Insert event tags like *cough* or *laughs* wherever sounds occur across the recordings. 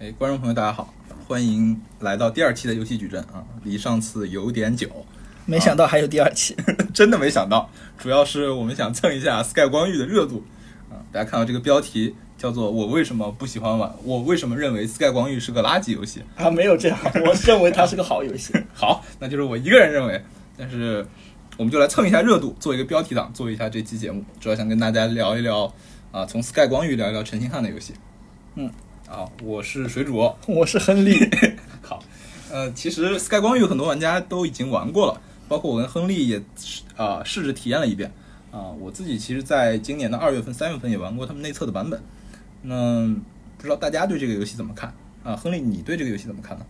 哎，观众朋友大家好，欢迎来到第二期的游戏矩阵啊，离上次有点久，没想到还有第二期，*laughs* 真的没想到，主要是我们想蹭一下 Sky 光遇的热度啊。大家看到这个标题叫做“我为什么不喜欢玩？我为什么认为 Sky 光遇是个垃圾游戏啊？”没有这样，*laughs* 我认为它是个好游戏。*laughs* 好，那就是我一个人认为，但是我们就来蹭一下热度，做一个标题党，做一下这期节目，主要想跟大家聊一聊啊，从 Sky 光遇聊一聊陈星汉的游戏。嗯。啊，我是水主，*laughs* 我是亨利。*laughs* 好，呃，其实 Sky 光遇很多玩家都已经玩过了，包括我跟亨利也啊试着体验了一遍。啊，我自己其实在今年的二月份、三月份也玩过他们内测的版本。那不知道大家对这个游戏怎么看？啊，亨利，你对这个游戏怎么看呢？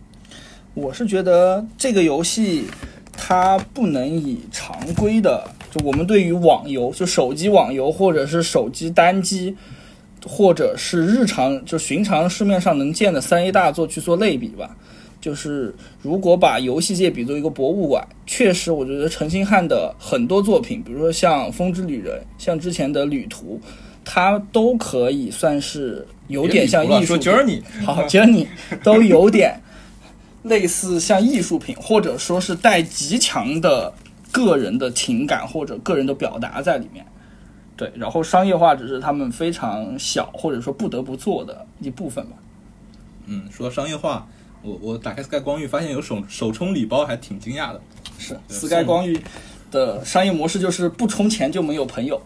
我是觉得这个游戏它不能以常规的，就我们对于网游，就手机网游或者是手机单机。或者是日常就寻常市面上能见的三 A 大作去做类比吧，就是如果把游戏界比作一个博物馆，确实我觉得陈星汉的很多作品，比如说像《风之旅人》，像之前的《旅途》，它都可以算是有点像艺术。Journey，好，Journey 都有点类似像艺术品，或者说是带极强的个人的情感或者个人的表达在里面。对，然后商业化只是他们非常小或者说不得不做的一部分吧。嗯，说到商业化，我我打开 Sky 光遇发现有首首充礼包，还挺惊讶的。是 Sky 光遇的商业模式就是不充钱就没有朋友。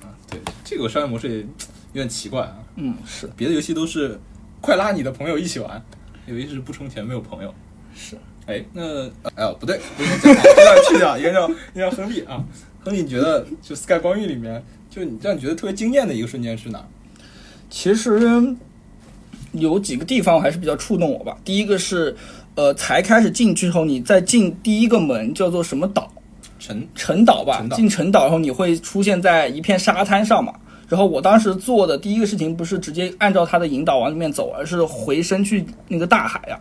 啊，对，这个商业模式也有点奇怪啊。嗯，是，别的游戏都是快拉你的朋友一起玩，有一是不充钱没有朋友。是，哎，那哎不对，不能讲，这段去掉，应该叫应该叫亨利啊。亨利，你觉得就 Sky 光遇里面？就你让你觉得特别惊艳的一个瞬间是哪？其实有几个地方还是比较触动我吧。第一个是，呃，才开始进去后，你再进第一个门叫做什么岛？沉沉岛吧。进沉岛后，你会出现在一片沙滩上嘛？然后我当时做的第一个事情不是直接按照他的引导往里面走，而是回身去那个大海呀。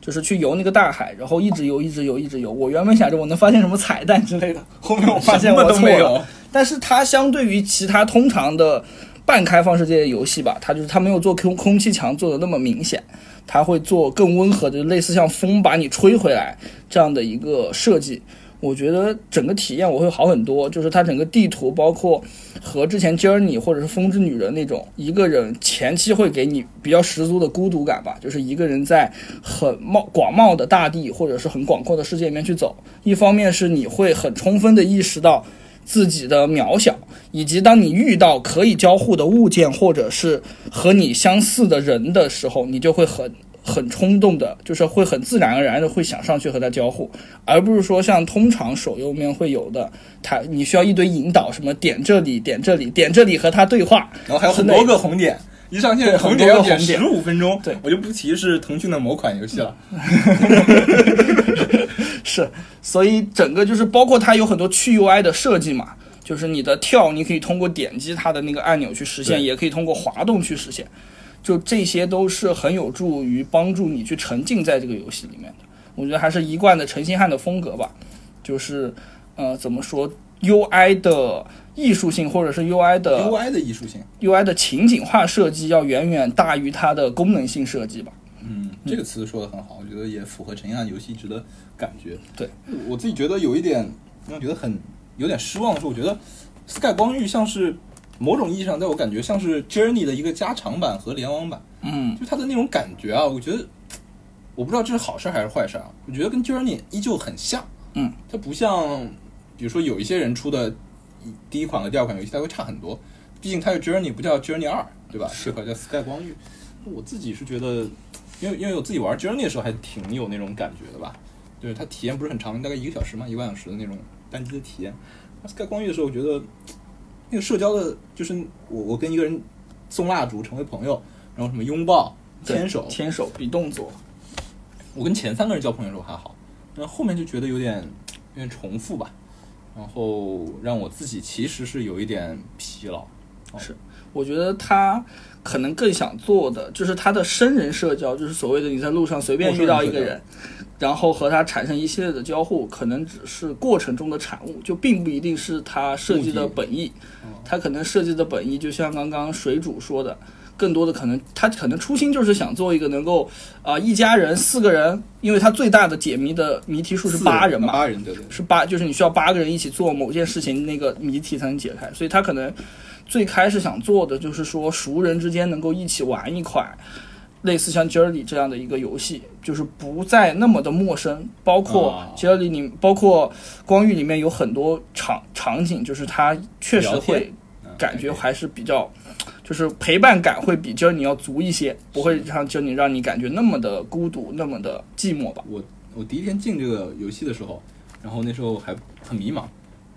就是去游那个大海，然后一直游，一直游，一直游。我原本想着我能发现什么彩蛋之类的，后面我发现我错了。但是它相对于其他通常的半开放世界游戏吧，它就是它没有做空空气墙做的那么明显，它会做更温和的，类似像风把你吹回来这样的一个设计。我觉得整个体验我会好很多，就是它整个地图，包括和之前 Journey 或者是风之女人那种一个人前期会给你比较十足的孤独感吧，就是一个人在很袤广袤的大地或者是很广阔的世界里面去走。一方面是你会很充分的意识到自己的渺小，以及当你遇到可以交互的物件或者是和你相似的人的时候，你就会很。很冲动的，就是会很自然而然的会想上去和他交互，而不是说像通常手游面会有的，他你需要一堆引导，什么点这里，点这里，点这里和他对话，然后还有很多个红点，一上线红点要点十五分钟，对我就不提是腾讯的某款游戏了。*laughs* *laughs* 是，所以整个就是包括它有很多去 UI 的设计嘛，就是你的跳你可以通过点击它的那个按钮去实现，也可以通过滑动去实现。就这些都是很有助于帮助你去沉浸在这个游戏里面的，我觉得还是一贯的陈星汉的风格吧，就是呃怎么说，UI 的艺术性或者是 UI 的 UI 的艺术性，UI 的情景化设计要远远大于它的功能性设计吧。嗯，这个词说的很好，我觉得也符合陈星汉游戏一直的感觉。对我自己觉得有一点让我觉得很有点失望的是，我觉得 Sky 光遇像是。某种意义上，在我感觉像是 Journey 的一个加长版和联网版，嗯，就它的那种感觉啊，我觉得我不知道这是好事还是坏事啊。我觉得跟 Journey 依旧很像，嗯，它不像，比如说有一些人出的第一款和第二款游戏，它会差很多。毕竟它是 Journey，不叫 Journey 二，对吧？这款叫 Sky 光遇。我自己是觉得，因为因为我自己玩 Journey 的时候还挺有那种感觉的吧，就是它体验不是很长，大概一个小时嘛，一个半小时的那种单机的体验。Sky 光遇的时候，我觉得。那个社交的，就是我我跟一个人送蜡烛成为朋友，然后什么拥抱、牵手、牵手比动作。我跟前三个人交朋友的时候还好，那后面就觉得有点有点重复吧，然后让我自己其实是有一点疲劳。是，我觉得他可能更想做的就是他的生人社交，就是所谓的你在路上随便遇到一个人。然后和他产生一系列的交互，可能只是过程中的产物，就并不一定是他设计的本意。他可能设计的本意，就像刚刚水主说的，更多的可能他可能初心就是想做一个能够啊、一家人四个人，因为他最大的解谜的谜题数是八人嘛，八人对对。是八，就是你需要八个人一起做某件事情，那个谜题才能解开。所以他可能最开始想做的就是说，熟人之间能够一起玩一款类似像 Journey 这样的一个游戏，就是不再那么的陌生。包括啊 Journey 里，包括光遇里面有很多场场景，就是它确实会嗯感觉还是比较。就是陪伴感会比 Journey 要足一些，不会让 Journey 让你感觉那么的孤独，那么的寂寞吧。我我第一天进这个游戏的时候，然后那时候还很迷茫，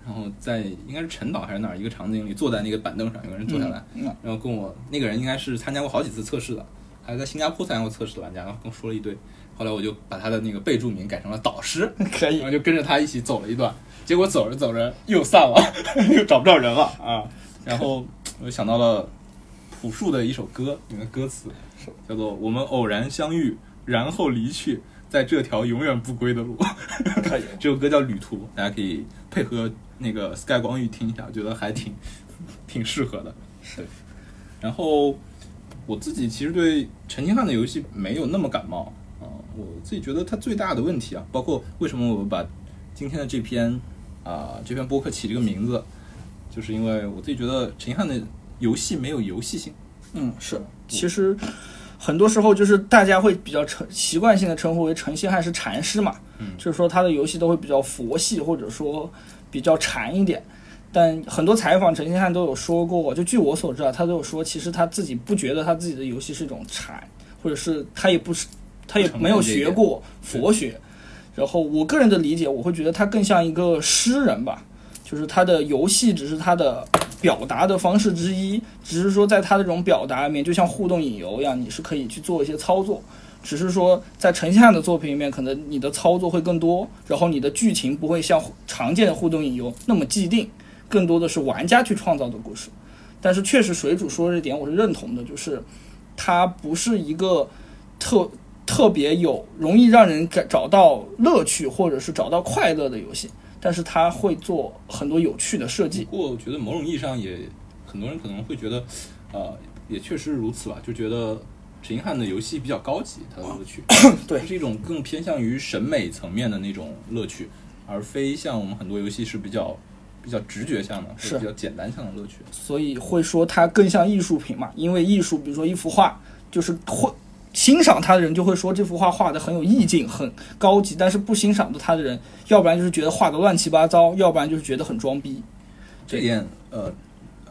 然后在应该是陈岛还是哪儿一个场景里，坐在那个板凳上，有个人坐下来，嗯嗯然后跟我那个人应该是参加过好几次测试的，还在新加坡参加过测试的玩家，然后跟我说了一堆。后来我就把他的那个备注名改成了导师，可以然后就跟着他一起走了一段，结果走着走着又散了，*laughs* 又找不着人了啊。然后我就想到了朴树的一首歌，里面的歌词叫做“我们偶然相遇，然后离去，在这条永远不归的路”。*laughs* 这首歌叫《旅途》，大家可以配合那个 Sky 光遇听一下，我觉得还挺 *laughs* 挺适合的。是。然后我自己其实对陈星汉的游戏没有那么感冒啊、我自己觉得他最大的问题啊，包括为什么我把今天的这篇啊、这篇播客起这个名字，就是因为我自己觉得陈星汉的游戏没有游戏性。嗯，是，其实很多时候就是大家会比较成习惯性的称呼为陈星汉是禅师嘛，嗯就是说他的游戏都会比较佛系，或者说比较禅一点。但很多采访陈星汉都有说过，就据我所知啊，他都有说，其实他自己不觉得他自己的游戏是一种禅，或者是他也不是，他也没有学过佛学。然后我个人的理解，我会觉得他更像一个诗人吧，就是他的游戏只是他的表达的方式之一，只是说在他的这种表达里面，就像互动引游一样，你是可以去做一些操作。只是说在陈希汉的作品里面，可能你的操作会更多，然后你的剧情不会像常见的互动引游那么既定，更多的是玩家去创造的故事。但是确实水主说这点我是认同的，就是它不是一个特特别有容易让人感找到乐趣或者是找到快乐的游戏，但是它会做很多有趣的设计。不过我觉得某种意义上也，很多人可能会觉得，呃，也确实如此吧，就觉得陈英汉的游戏比较高级，它的乐趣，*coughs* 对它是一种更偏向于审美层面的那种乐趣，而非像我们很多游戏是比较比较直觉向的，或是者比较简单向的乐趣。所以会说它更像艺术品嘛，因为艺术，比如说一幅画，就是会欣赏他的人就会说这幅画画的很有意境、很高级，但是不欣赏的他的人，要不然就是觉得画的乱七八糟，要不然就是觉得很装逼。这点，呃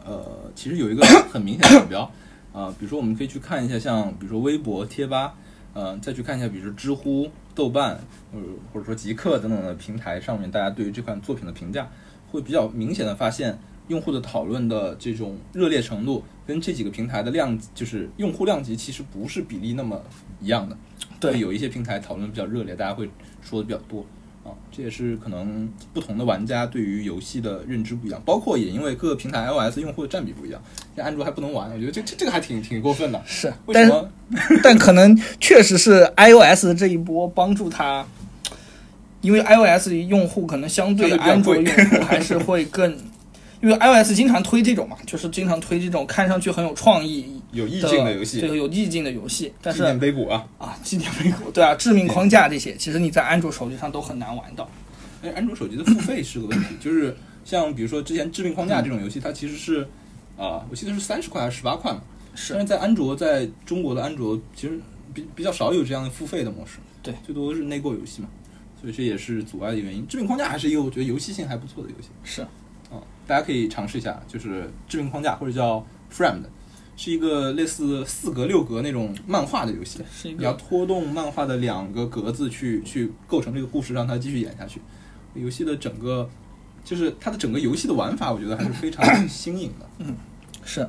呃，其实有一个很明显的指标啊、比如说我们可以去看一下，像比如说微博、贴吧，呃，再去看一下，比如说知乎、豆瓣，呃，或者说极客等等的平台上面，大家对于这款作品的评价，会比较明显的发现，用户的讨论的这种热烈程度，跟这几个平台的量，就是用户量级其实不是比例那么一样的。对有一些平台讨论比较热烈，大家会说的比较多。啊，这也是可能不同的玩家对于游戏的认知不一样，包括也因为各个平台 iOS 用户的占比不一样，像安卓还不能玩，我觉得这这这个还挺挺过分的。是，但是为什么？*laughs* 但可能确实是 iOS 的这一波帮助他，因为 iOS 用户可能相对安卓用户还是会更，因为 iOS 经常推这种嘛，就是经常推这种看上去很有创意、有意境的游戏，对，有意境的游戏，但纪是念碑谷啊，啊，纪念碑谷，对啊，致命框架这些，其实你在安卓手机上都很难玩到。哎，安卓手机的付费是个问题，就是像比如说之前致命框架这种游戏，它其实是啊、我记得是三十块还是十八块嘛，是但是在安卓，在中国的安卓其实比比较少有这样的付费的模式，对，最多是内购游戏嘛，所以这也是阻碍的原因。致命框架还是一个我觉得游戏性还不错的游戏。是，啊，大家可以尝试一下，就是致命框架或者叫 Framed，是一个类似四格六格那种漫画的游戏。是一你要个拖动漫画的两个格子去去构成这个故事，让它继续演下去。游戏的整个就是它的整个游戏的玩法，我觉得还是非常新颖的。嗯是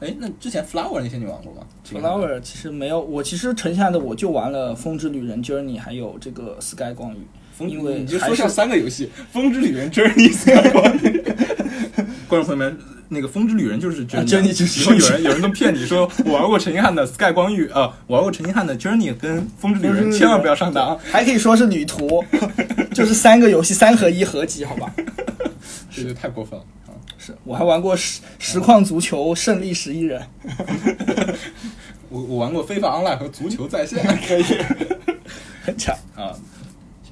哎，那之前 Flower 那些你玩过吗 Flower 其实没有，我其实剩下的我就玩了《风之旅人 Journey》，还有这个 Sky 光遇。风因为你就说上三个游戏，《风之旅人》Journey *laughs* 观众朋友们，那个《风之旅人》就是 Journey，、就是以后有人有人都骗你说我玩过陈星汉的 Sky 光遇啊、我玩过陈星汉的 Journey 跟《风之旅人》，千万不要上当。还可以说是旅途，*laughs* 就是三个游戏三合一合集，好吧？*laughs* 这就太过分了啊！是我还玩过实实况足球胜利十一人，我我玩过非法 online 和足球在线，可以，很强。啊。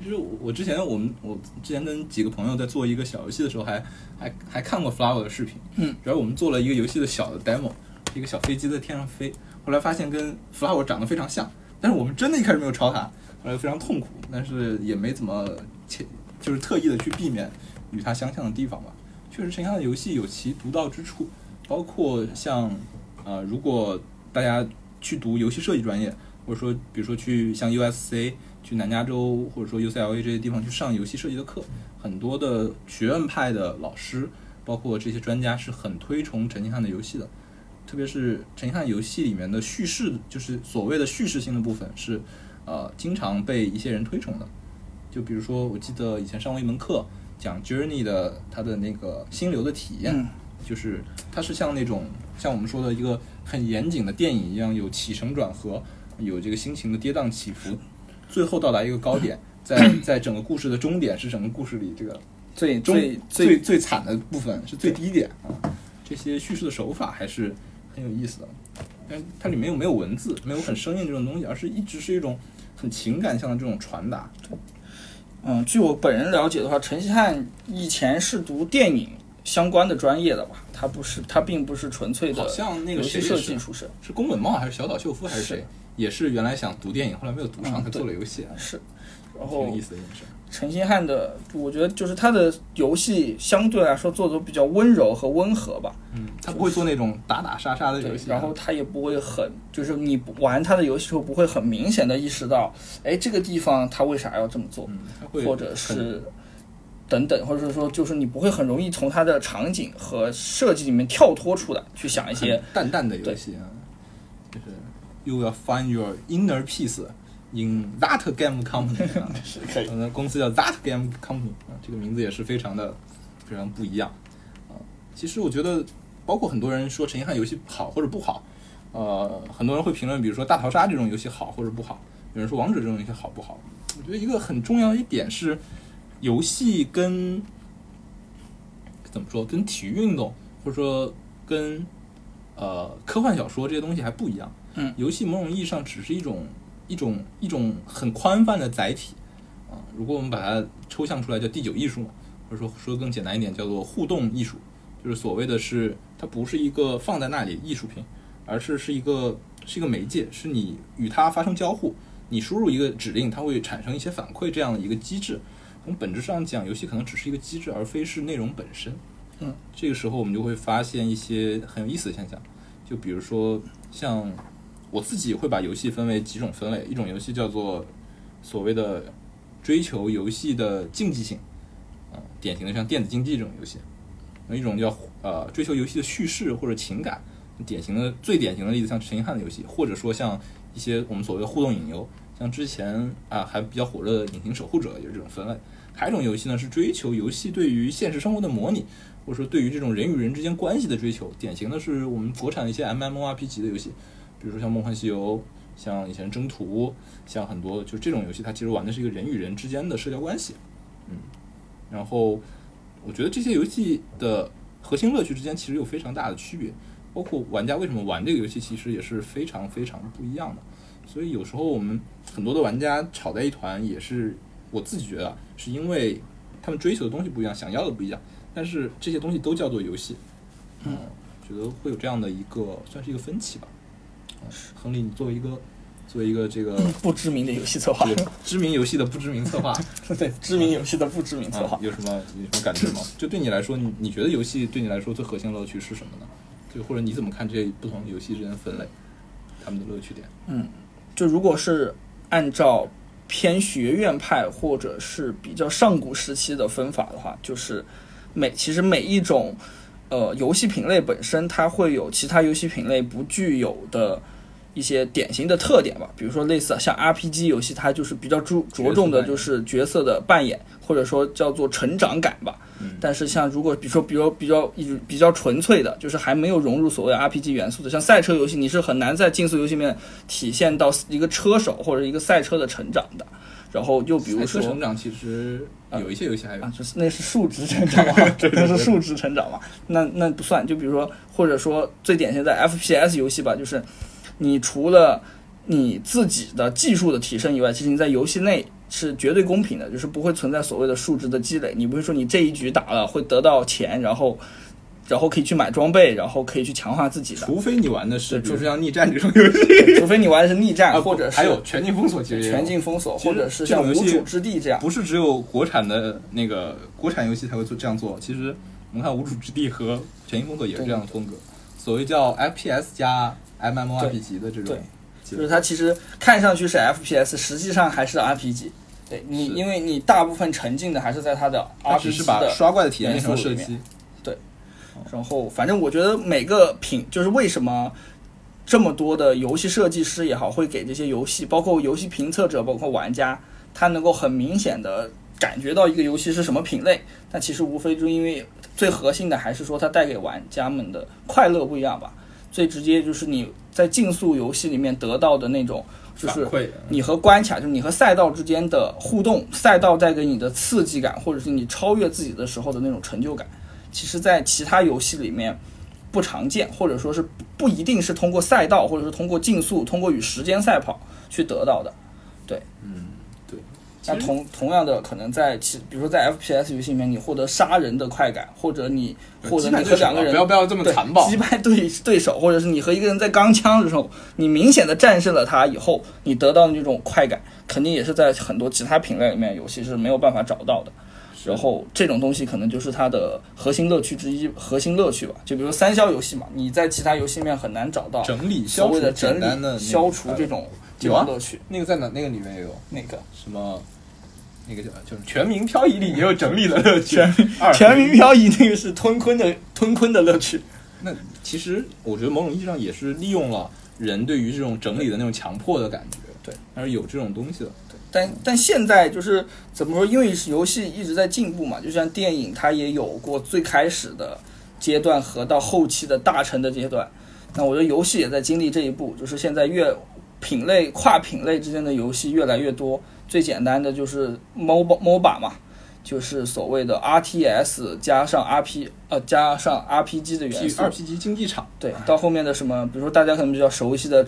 其实我我之前我们我之前跟几个朋友在做一个小游戏的时候还，还还看过 Flower 的视频，嗯，然后我们做了一个游戏的小的 demo，一个小飞机在天上飞，后来发现跟 Flower 长得非常像，但是我们真的一开始没有抄它，后来非常痛苦，但是也没怎么切，就是特意的去避免与它相像的地方吧。确实，陈翔的游戏有其独到之处，包括像呃，如果大家去读游戏设计专业，或者说比如说去像 USC。去南加州或者说 UCLA 这些地方去上游戏设计的课，很多的学院派的老师，包括这些专家是很推崇陈星汉的游戏的，特别是陈星汉游戏里面的叙事，就是所谓的叙事性的部分是，呃，经常被一些人推崇的。就比如说，我记得以前上过一门课，讲 Journey 的它的那个心流的体验，就是它是像那种像我们说的一个很严谨的电影一样，有起承转合，有这个心情的跌宕起伏。最后到达一个高点，*coughs* 在在整个故事的终点是整个故事里这个最中最最最惨的部分是最低点啊。这些叙事的手法还是很有意思的，但它里面又没有文字，没有很生硬这种东西，而是一直是一种很情感向的这种传达。嗯，据我本人了解的话，陈希汉以前是读电影相关的专业的吧？他不是，他并不是纯粹的好像那个计出身。是宫本茂还是小岛秀夫还是谁？也是原来想读电影，后来没有读上，嗯才做了游戏，是，然挺后有意思的一件事。陈星汉的，我觉得就是他的游戏相对来说做的都比较温柔和温和吧。嗯，他不会做那种打打杀杀的游对，戏，然后他也不会很，就是你玩他的游戏时候不会很明显的意识到，哎，这个地方他为啥要这么做，嗯，或者是等等，或者是说，就是你不会很容易从他的场景和设计里面跳脱出来，去想一些淡淡的游戏啊，就是 You will find your inner peace in that game company *laughs* 啊，是可以公司叫 That Game Company 啊，这个名字也是非常的非常不一样啊。其实我觉得，包括很多人说陈一汉游戏好或者不好，呃，很多人会评论，比如说大逃杀这种游戏好或者不好，有人说王者这种游戏好不好。我觉得一个很重要的一点是，游戏跟怎么说，跟体育运动或者说跟呃科幻小说这些东西还不一样。嗯，游戏某种意义上只是一种一种一种很宽泛的载体啊。如果我们把它抽象出来，叫第九艺术嘛，或者说说得更简单一点，叫做互动艺术，就是所谓的是它不是一个放在那里艺术品，而是是一个是一个媒介，是你与它发生交互，你输入一个指令，它会产生一些反馈这样的一个机制。从本质上讲，游戏可能只是一个机制，而非是内容本身。嗯，这个时候我们就会发现一些很有意思的现象，就比如说像我自己会把游戏分为几种分类，一种游戏叫做所谓的追求游戏的竞技性，啊、典型的像电子竞技这种游戏；有一种叫呃追求游戏的叙事或者情感，典型的最典型的例子像陈一汉的游戏，或者说像一些我们所谓的互动引游，像之前啊还比较火热的《隐形守护者》也是这种分类。还有一种游戏呢是追求游戏对于现实生活的模拟，或者说对于这种人与人之间关系的追求，典型的是我们国产一些 MMORPG 的游戏，比如说像《梦幻西游》，像以前《征途》，像很多就这种游戏，它其实玩的是一个人与人之间的社交关系，嗯，然后我觉得这些游戏的核心乐趣之间其实有非常大的区别，包括玩家为什么玩这个游戏，其实也是非常非常不一样的。所以有时候我们很多的玩家吵在一团，也是我自己觉得是因为他们追求的东西不一样，想要的不一样，但是这些东西都叫做游戏，嗯，觉得会有这样的一个算是一个分歧吧。亨利，你作为一个作为一个这个不知名的游戏策划，这个知名游戏的不知名策划，对知名游戏的不知名策划，。有什么有什么感觉吗？就对你来说，你你觉得游戏对你来说最核心的乐趣是什么呢？就或者你怎么看这些不同游戏之间的分类，他们的乐趣点？嗯就如果是按照偏学院派或者是比较上古时期的分法的话，就是每其实每一种呃游戏品类本身它会有其他游戏品类不具有的一些典型的特点吧。比如说类似像 RPG 游戏，它就是比较注着重的就是角色的扮演，或者说叫做成长感吧。嗯但是像如果比如说比如比较一直比较纯粹的，就是还没有融入所谓 RPG 元素的，像赛车游戏，你是很难在竞速游戏里面体现到一个车手或者一个赛车的成长的。然后又比如说成长，其实有一些游戏还有啊，就是那是数值成长嘛，*laughs* 那是数值成长嘛，那那不算。就比如说，或者说最典型的 FPS 游戏吧，就是你除了你自己的技术的提升以外，其实你在游戏内是绝对公平的，就是不会存在所谓的数值的积累。你不会说你这一局打了会得到钱，然后。然后可以去买装备，然后可以去强化自己的。除非你玩的是，就是像逆战这种游戏，除非你玩的是逆战，啊或者是还有全境封锁，其实全境封锁，或者是像无主之地这样。不是只有国产的那个国产游戏才会做这样做。其实我们看无主之地和全境封锁也是这样的风格。所谓叫 FPS 加 MMORPG 的这种，就是它其实看上去是 FPS，实际上还是 RPG。对你，因为你大部分沉浸的还是在它的 RPG 的刷怪的体验变成射击。然后，反正我觉得每个品就是为什么这么多的游戏设计师也好，会给这些游戏，包括游戏评测者，包括玩家，他能够很明显的感觉到一个游戏是什么品类。但其实无非就因为最核心的还是说它带给玩家们的快乐不一样吧。最直接就是你在竞速游戏里面得到的那种，就是你和关卡，就是你和赛道之间的互动，赛道带给你的刺激感，或者是你超越自己的时候的那种成就感。其实，在其他游戏里面不常见，或者说是不一定是通过赛道，或者是通过竞速、通过与时间赛跑去得到的。对，嗯，对。那同同样的，可能在其，比如说在 FPS 游戏里面，你获得杀人的快感，或者你获得你和两个人不要不要这么残暴击败对对手，或者是你和一个人在钢枪的时候，你明显的战胜了他以后，你得到的那种快感，肯定也是在很多其他品类里面游戏是没有办法找到的。然后这种东西可能就是它的核心乐趣之一，核心乐趣吧。就比如三消游戏嘛，你在其他游戏里面很难找到整理、所谓的整理、消除这种乐趣。那个在哪？那个里面也有那个什么？那个叫就是全民漂移里也有整理的乐趣。全民漂移那个是吞坤的吞坤的乐趣。那其实我觉得某种意义上也是利用了人对于这种整理的那种强迫的感觉。对，还是有这种东西的。但但现在就是怎么说？因为游戏一直在进步嘛，就像电影，它也有过最开始的阶段和到后期的大成的阶段。那我觉得游戏也在经历这一步，就是现在越品类跨品类之间的游戏越来越多。最简单的就是 MOBA MOBA 嘛，就是所谓的 RTS 加上 RP 呃加上 RPG 的元素。RPG 竞技场。对，到后面的什么，比如说大家可能比较熟悉的。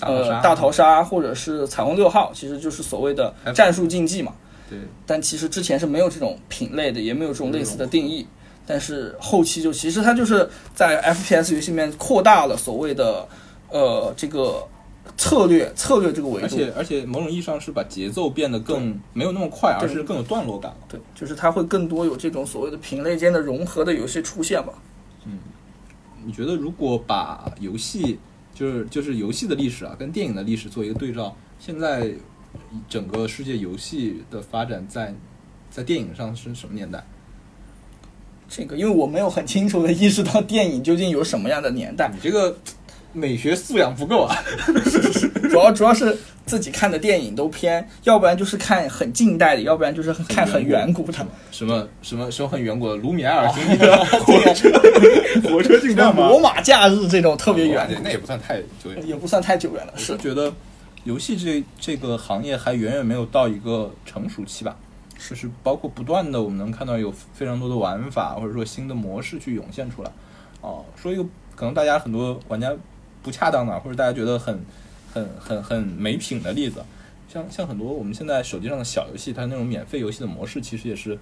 呃，大逃杀或者是彩虹六号，其实就是所谓的战术竞技嘛。对。但其实之前是没有这种品类的，也没有这种类似的定义。但是后期就其实它就是在 FPS 游戏里面扩大了所谓的呃这个策略策略这个维度。而且而且某种意义上是把节奏变得更没有那么快，而是更有段落感了。对，就是它会更多有这种所谓的品类间的融合的游戏出现吧。嗯，你觉得如果把游戏？就是就是游戏的历史啊，跟电影的历史做一个对照。现在整个世界游戏的发展在在电影上是什么年代？这个因为我没有很清楚的意识到电影究竟有什么样的年代。你这个美学素养不够啊！*laughs* 主要主要是自己看的电影都偏，要不然就是看很近代的，要不然就是看很远古的。什么什么什么很远古的卢米埃尔兄弟的 *laughs* 火车 *laughs* 火车进站吗？罗马假日这种特别远，那也不算太久远，也不算太久远了。是觉得游戏这这个行业还远远没有到一个成熟期吧？是包括不断的，我们能看到有非常多的玩法或者说新的模式去涌现出来。哦，说一个可能大家很多玩家不恰当的，或者大家觉得很很很很没品的例子，像像很多我们现在手机上的小游戏，它那种免费游戏的模式，其实也是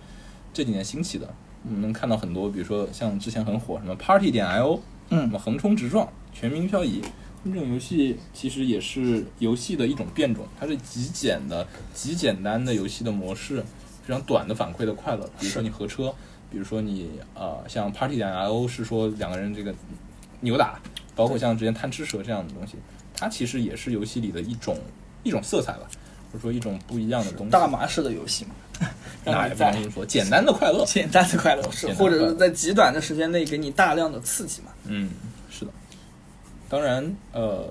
这几年兴起的。我们能看到很多，比如说像之前很火什么 Party 点 IO，嗯，什么横冲直撞、全民漂移，这种游戏其实也是游戏的一种变种，它是极简的、极简单的游戏的模式。非常短的反馈的快乐，比如说你合车，比如说你呃像 Party 点 IO 是说两个人这个扭打，包括像之前贪吃蛇这样的东西，它其实也是游戏里的一种一种色彩吧，或者说一种不一样的东西。大麻式的游戏嘛，*laughs* 那也不能说简单的快乐，简单的快乐是，或者是在极短的时间内给你大量的刺激嘛。嗯，是的。当然，呃，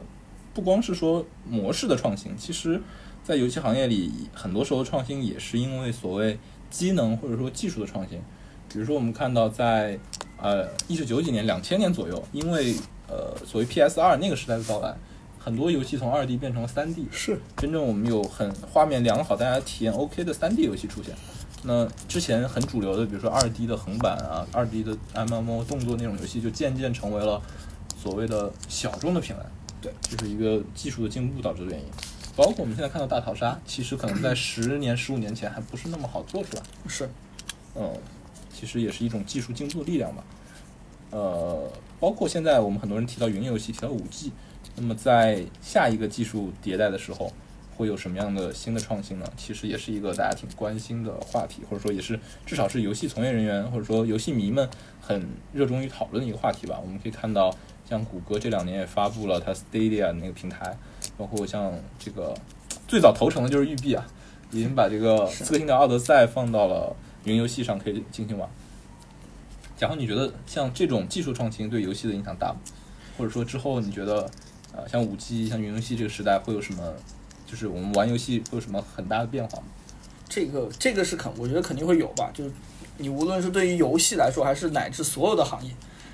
不光是说模式的创新，其实。在游戏行业里，很多时候创新也是因为所谓机能或者说技术的创新。比如说我们看到在呃一九九几年、两千年左右，因为呃所谓 PS 二那个时代的到来，很多游戏从二 D 变成了三 D，是真正我们有很画面良好、大家体验 OK 的三 D 游戏出现。那之前很主流的，比如说二 D 的横版啊、二 D 的 MMO 动作那种游戏，就渐渐成为了所谓的小众的品类。对，这是一个技术的进步导致的原因。包括我们现在看到大逃杀，其实可能在十年、十五年前还不是那么好做出来。是，嗯，其实也是一种技术进步的力量吧。呃，包括现在我们很多人提到云游戏，提到五 G，那么在下一个技术迭代的时候，会有什么样的新的创新呢？其实也是一个大家挺关心的话题，或者说也是至少是游戏从业人员或者说游戏迷们很热衷于讨论的一个话题吧。我们可以看到，像谷歌这两年也发布了它 Stadia 那个平台，包括像这个最早投诚的就是育碧啊，已经把这个《刺客信条：奥德赛》放到了云游戏上可以进行玩。然后你觉得像这种技术创新对游戏的影响大吗？或者说之后你觉得，呃，像五 G、像云游戏这个时代会有什么，就是我们玩游戏会有什么很大的变化吗？这个这个是肯，我觉得肯定会有吧。就是你无论是对于游戏来说，还是乃至所有的行业，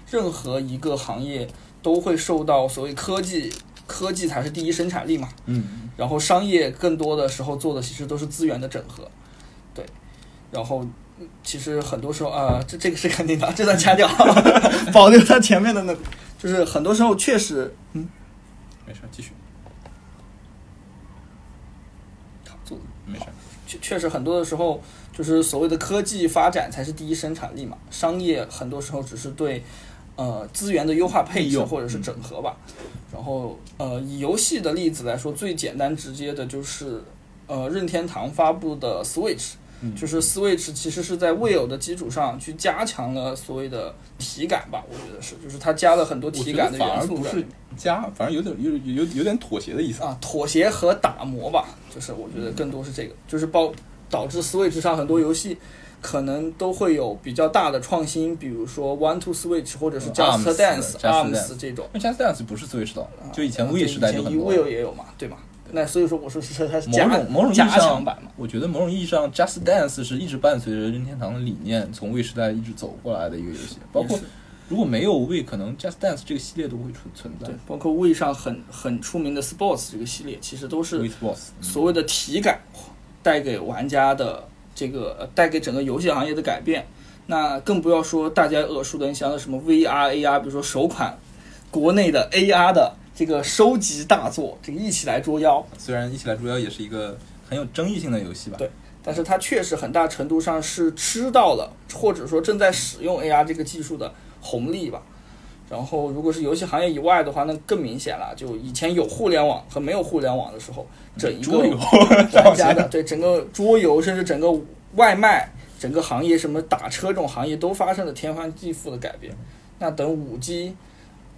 任何一个行业都会受到所谓科技，科技才是第一生产力嘛。嗯，然后商业更多的时候做的其实都是资源的整合，对。然后嗯其实很多时候啊、这这个是肯定的，这段掐掉，*laughs* 保留它前面的那，就是很多时候确实，嗯，没事，继续，卡住了。没事。确确实很多的时候，就是所谓的科技发展才是第一生产力嘛，商业很多时候只是对呃资源的优化配置或者是整合吧。然后呃以游戏的例子来说，最简单直接的就是呃任天堂发布的 Switch。嗯就是 Switch 其实是在未有的基础上去加强了所谓的体感吧，我觉得是，就是它加了很多体感的得反而不是加，反而有点有有有有点妥协的意思。啊，妥协和打磨吧，就是我觉得更多是这个，就是包导致 Switch 上很多游戏可能都会有比较大的创新，比如说 One to Switch 或者是嗯 Just Dance、Arms 这种。那 Just Dance 不是 Switch 的，啊就以前啊 Wii 对时代就以前很多 Wii 也有嘛，对吧？那所以说我说是它是某加种某种意义加上强版嘛，我觉得某种意义上，Just Dance 是一直伴随着任天堂的理念从 Wii 时代一直走过来的一个游戏。包括如果没有 Wii，可能 Just Dance 这个系列都不会存存在对。，包括 Wii 上很很出名的 Sports 这个系列，其实都是所谓的体感带给玩家的这个呃带给整个游戏行业的改变。那更不要说大家耳熟能详的什么 VR、AR，比如说首款国内的 AR 的这个收集大作，这个一起来捉妖，虽然一起来捉妖也是一个很有争议性的游戏吧。对但是它确实很大程度上是吃到了，或者说正在使用 AR 这个技术的红利吧。然后，如果是游戏行业以外的话，那更明显了。就以前有互联网和没有互联网的时候，整一个玩家的对整个桌游，甚至整个外卖、整个行业什么打车这种行业都发生了天翻地覆的改变。那等五 G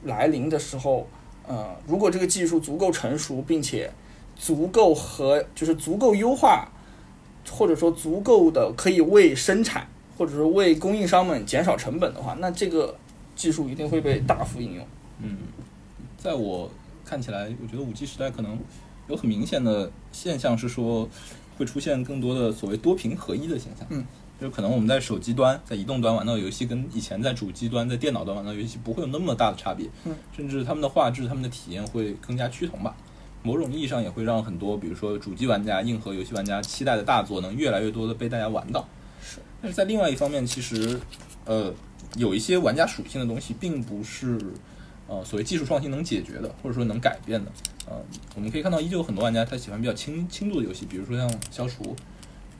来临的时候，呃，如果这个技术足够成熟，并且足够和就是足够优化，或者说足够的可以为生产或者说为供应商们减少成本的话，那这个技术一定会被大幅应用。嗯，在我看起来，我觉得五 G 时代可能有很明显的现象是说，会出现更多的所谓多屏合一的现象。嗯，就是可能我们在手机端、在移动端玩到游戏，跟以前在主机端、在电脑端玩到游戏不会有那么大的差别。嗯，甚至他们的画质、他们的体验会更加趋同吧。某种意义上也会让很多，比如说主机玩家、硬核游戏玩家期待的大作，能越来越多的被大家玩到。是，但是在另外一方面，其实，呃，有一些玩家属性的东西，并不是呃所谓技术创新能解决的，或者说能改变的。呃，我们可以看到，依旧有很多玩家他喜欢比较轻轻度的游戏，比如说像消除、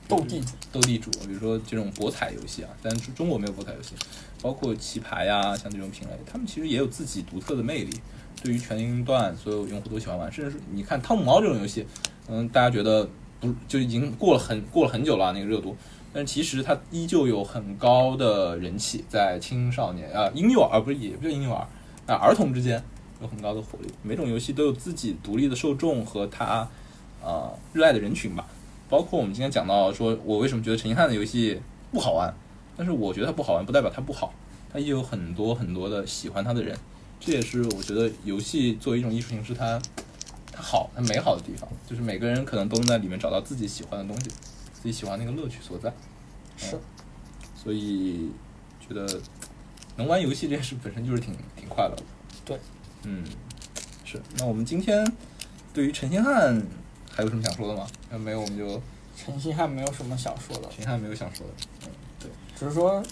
斗地主斗地主，比如说这种博彩游戏啊，但是中国没有博彩游戏，包括棋牌呀、像这种品类，他们其实也有自己独特的魅力。对于全年龄段所有用户都喜欢玩，甚至是你看汤姆猫这种游戏，嗯，大家觉得不就已经过了很过了很久了那个热度，但是其实它依旧有很高的人气，在青少年啊、婴幼儿不是也不是婴幼儿，那儿童之间有很高的火力。每种游戏都有自己独立的受众和它呃热爱的人群吧。包括我们今天讲到说，我为什么觉得陈星汉的游戏不好玩，但是我觉得它不好玩不代表它不好，它依旧有很多很多的喜欢它的人。这也是我觉得游戏作为一种艺术形式，它它好、它美好的地方，就是每个人可能都能在里面找到自己喜欢的东西，自己喜欢那个乐趣所在。是嗯，所以觉得能玩游戏这件事本身就是挺挺快乐的。对，嗯，是。那我们今天对于陈星汉还有什么想说的吗？要没有我们就陈星汉没有什么想说的，陈星汉没有想说的。嗯，对，只是说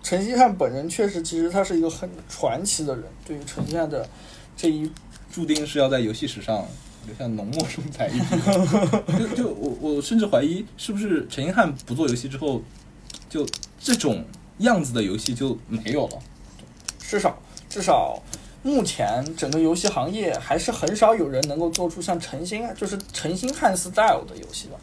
陈星汉本人确实，其实他是一个很传奇的人。对于陈星汉的这一注定是要在游戏史上留下浓墨重彩一笔。就就我我甚至怀疑，是不是陈星汉不做游戏之后，就这种样子的游戏就没有了？至少至少目前整个游戏行业还是很少有人能够做出像陈星汉就是陈星汉 style 的游戏吧。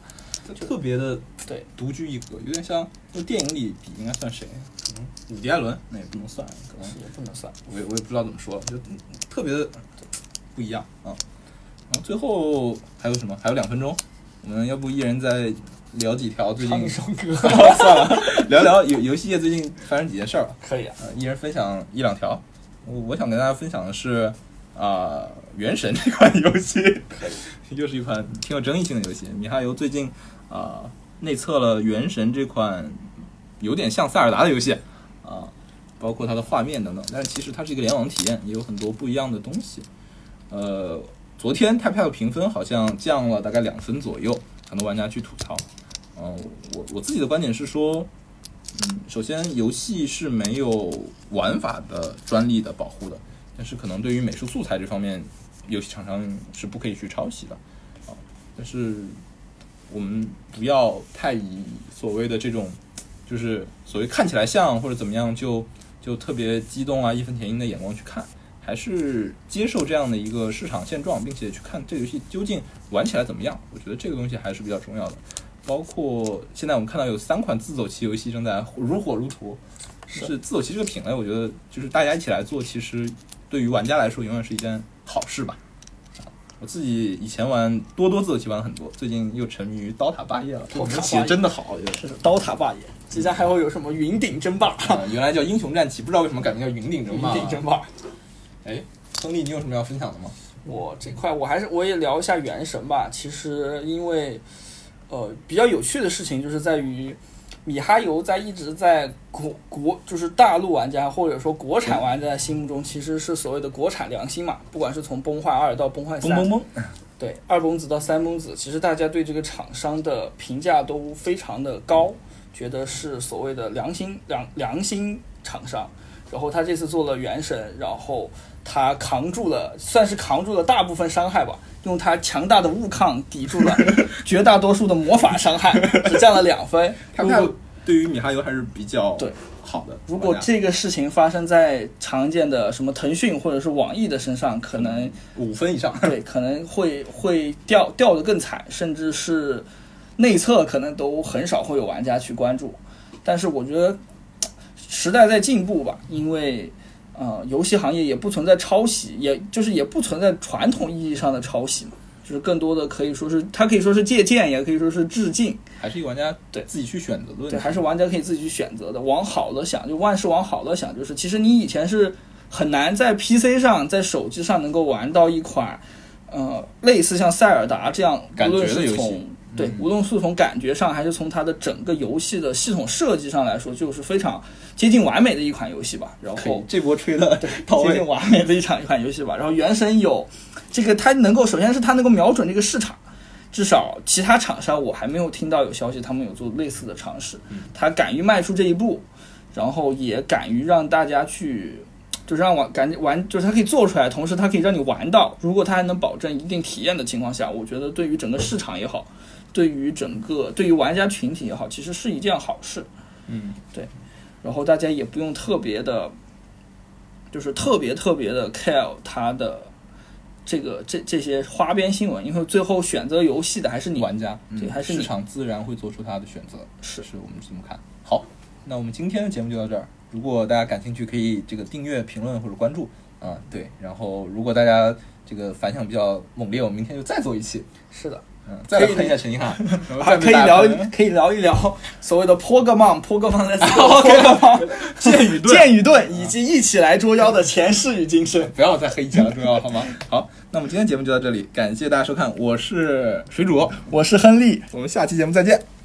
就特别的对独具一格，有点像就电影里比应该算谁？可能伍迪·艾伦那也不能算，可能也不能算。我也我也不知道怎么说，就特别的不一样啊。然后最后还有什么？还有两分钟，我们要不一人再聊几条最近？唱一首歌算了，聊聊游游戏业最近发生几件事儿吧。可以啊，呃，一人分享一两条。我我想跟大家分享的是啊，《原神》这款游戏，*laughs* 又是一款挺有争议性的游戏。米哈游最近啊内测了《原神》这款有点像塞尔达的游戏啊，包括它的画面等等，但是其实它是一个联网体验，也有很多不一样的东西。呃，昨天 t a p t a p 评分好像降了大概两分左右，很多玩家去吐槽。嗯、我我自己的观点是说，嗯，首先游戏是没有玩法的专利的保护的，但是可能对于美术素材这方面，游戏厂商是不可以去抄袭的啊。但是我们不要太以所谓的这种，就是所谓看起来像或者怎么样就就特别激动啊、义愤填膺的眼光去看，还是接受这样的一个市场现状，并且去看这个游戏究竟玩起来怎么样。我觉得这个东西还是比较重要的。包括现在我们看到有三款自走棋游戏正在如火如荼，是自走棋这个品类，我觉得就是大家一起来做，其实对于玩家来说永远是一件好事吧。啊我自己以前玩多多自走棋玩了很多，最近又沉迷于刀塔霸业了。刀塔霸业棋真的好，我觉得。是刀塔霸业，接下来还会有什么云顶争霸？啊，原来叫英雄战棋，不知道为什么改名叫云顶争云霸。顶争霸。哎，亨利，你有什么要分享的吗？我这块我还是我也聊一下《原神》吧。其实因为呃比较有趣的事情就是在于米哈游在一直在国国就是大陆玩家或者说国产玩家心目中其实是所谓的国产良心嘛。不管是从崩坏二到崩坏三！对二崩子到三崩子，其实大家对这个厂商的评价都非常的高，觉得是所谓的良心良良心厂商。然后他这次做了原神，然后他扛住了，算是扛住了大部分伤害吧，用他强大的物抗抵住了 *laughs* 绝大多数的魔法伤害，只降了两分。如果对于米哈游还是比较对好的。如果这个事情发生在常见的什么腾讯或者是网易的身上，可能五分以上，对，可能会会掉掉的更惨，甚至是内测可能都很少会有玩家去关注。但是我觉得时代在进步吧，因为呃，游戏行业也不存在抄袭，也就是也不存在传统意义上的抄袭嘛，就是更多的可以说是它可以说是借鉴，也可以说是致敬。还是玩家对自己去选择的问题。对，还是玩家可以自己去选择的。往好了想，就万事往好了想，就是其实你以前是很难在 PC 上、在手机上能够玩到一款，呃，类似像塞尔达这样，感无论觉的游戏是从对嗯，无论是从感觉上，还是从它的整个游戏的系统设计上来说，就是非常接近完美的一款游戏吧。然后这波吹的 *laughs* 接近，完美的一场一款游戏吧。然后《原神》有这个，它能够首先是它能够瞄准这个市场，至少其他厂商我还没有听到有消息他们有做类似的尝试。他敢于迈出这一步，然后也敢于让大家去。就是让玩感觉玩，就是它可以做出来，同时它可以让你玩到。如果它还能保证一定体验的情况下，我觉得对于整个市场也好，对于整个对于玩家群体也好，其实是一件好事。嗯，对然后大家也不用特别的，就是特别特别的 care 它的这个这这些花边新闻，因为最后选择游戏的还是你。玩家嗯对还是你市场自然会做出它的选择，是是我们这么看。好，那我们今天的节目就到这儿。如果大家感兴趣，可以这个订阅、评论或者关注啊、对。然后如果大家这个反响比较猛烈，我们明天就再做一期，是的，嗯，再来喷一下陈一汉，然后还再被大家可以聊喷可以聊一聊所谓的 Pokemon Pokemon *laughs* OK Pokemon *laughs* 剑与盾剑与盾以及一起来捉妖的前世与今生。不要再黑一起了，重要好吗？好，那我们今天节目就到这里，感谢大家收看，我是水煮，我是亨利。我们下期节目再见。